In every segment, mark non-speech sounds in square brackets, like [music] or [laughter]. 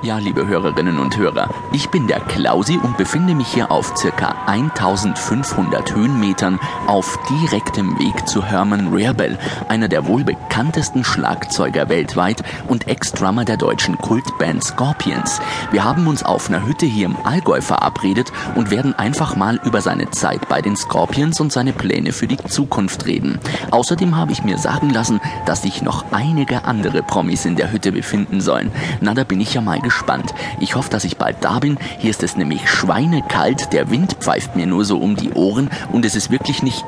Ja, liebe Hörerinnen und Hörer, ich bin der Klausi und befinde mich hier auf circa 1500 Höhenmetern auf direktem Weg zu Herman Rarebell, einer der wohl bekanntesten Schlagzeuger weltweit und Ex-Drummer der deutschen Kultband Scorpions. Wir haben uns auf einer Hütte hier im Allgäu verabredet und werden einfach mal über seine Zeit bei den Scorpions und seine Pläne für die Zukunft reden. Außerdem habe ich mir sagen lassen, dass sich noch einige andere Promis in der Hütte befinden sollen. Na, da bin ich ja mal gespannt. Ich hoffe, dass ich bald da bin. Hier ist es nämlich schweinekalt, der Wind pfeift mir nur so um die Ohren und es ist wirklich nicht...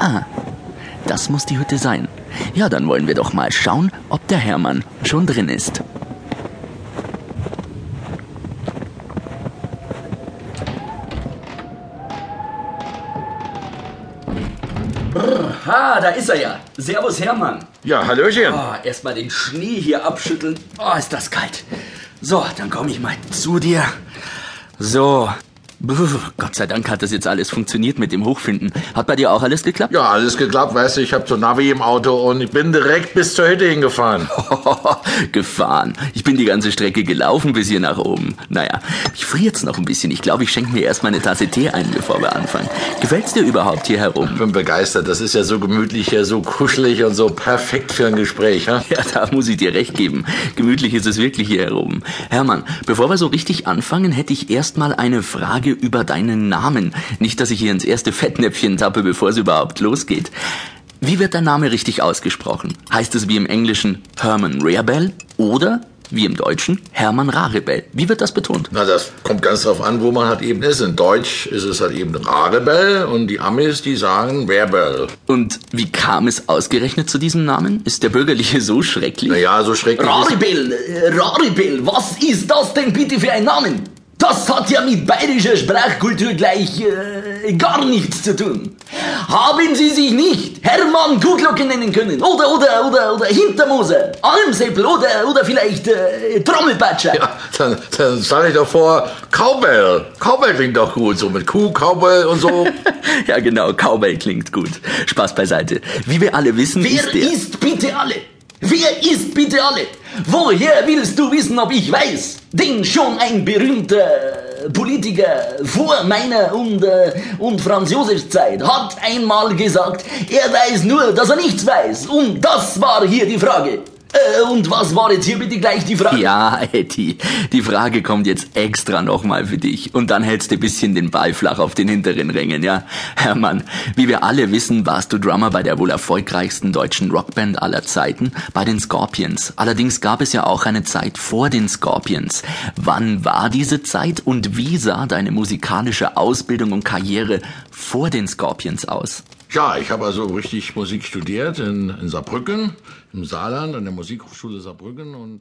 Ah, das muss die Hütte sein. Ja, dann wollen wir doch mal schauen, ob der Hermann schon drin ist. Ha, da ist er ja. Servus Hermann. Ja, Hallöchen. Oh, Erstmal den Schnee hier abschütteln. Oh, ist das kalt. So, dann komme ich mal zu dir. So. Puh, Gott sei Dank hat das jetzt alles funktioniert mit dem Hochfinden. Hat bei dir auch alles geklappt? Ja, alles geklappt, weißt du, ich hab so Navi im Auto und ich bin direkt bis zur Hütte hingefahren. [laughs] Gefahren. Ich bin die ganze Strecke gelaufen bis hier nach oben. Naja, ich friere jetzt noch ein bisschen. Ich glaube, ich schenke mir erstmal eine Tasse Tee ein, bevor wir anfangen. Gefällt's dir überhaupt hier herum? Ich bin begeistert, das ist ja so gemütlich hier, so kuschelig und so perfekt für ein Gespräch. Ja? Ja, da muss ich dir recht geben. Gemütlich ist es wirklich hier herum. Hermann, bevor wir so richtig anfangen, hätte ich erstmal eine Frage über deinen Namen. Nicht, dass ich hier ins erste Fettnäpfchen tappe, bevor es überhaupt losgeht. Wie wird dein Name richtig ausgesprochen? Heißt es wie im Englischen Herman Rarebell oder wie im Deutschen Hermann Rarebell? Wie wird das betont? Na, das kommt ganz drauf an, wo man halt eben ist. In Deutsch ist es halt eben Rarebell und die Amis, die sagen Werbell. Und wie kam es ausgerechnet zu diesem Namen? Ist der bürgerliche so schrecklich? Naja, so schrecklich ist... Raribel, äh, was ist das denn bitte für ein Namen? Das hat ja mit bayerischer Sprachkultur gleich äh, gar nichts zu tun. Haben Sie sich nicht Hermann Gutlocken nennen können? Oder, oder, oder, oder Hintermoser, Almseppel oder, oder vielleicht äh, Trommelpatscher? Ja, dann, dann sag ich doch vor, Cowbell. Cowbell klingt doch gut, so mit Kuh, Cowbell und so. [laughs] Ja, genau, Cowbell klingt gut. Spaß beiseite. Wie wir alle wissen, Wer ist der... ist bitte alle? Wer ist bitte alle? Woher willst du wissen, ob ich weiß? Denn schon ein berühmter Politiker vor meiner und, äh, und Franz Josefs Zeit hat einmal gesagt, er weiß nur, dass er nichts weiß. Und das war hier die Frage. Äh, und was war jetzt hier bitte gleich die Frage? Ja, Etty, die Frage kommt jetzt extra nochmal für dich. Und dann hältst du bisschen den Ball flach auf den hinteren Rängen, ja? Hermann, wie wir alle wissen, warst du Drummer bei der wohl erfolgreichsten deutschen Rockband aller Zeiten, bei den Scorpions. Allerdings gab es ja auch eine Zeit vor den Scorpions. Wann war diese Zeit und wie sah deine musikalische Ausbildung und Karriere vor den Scorpions aus? Ja, ich habe also richtig Musik studiert in, in Saarbrücken, im Saarland, an der Musikhochschule Saarbrücken und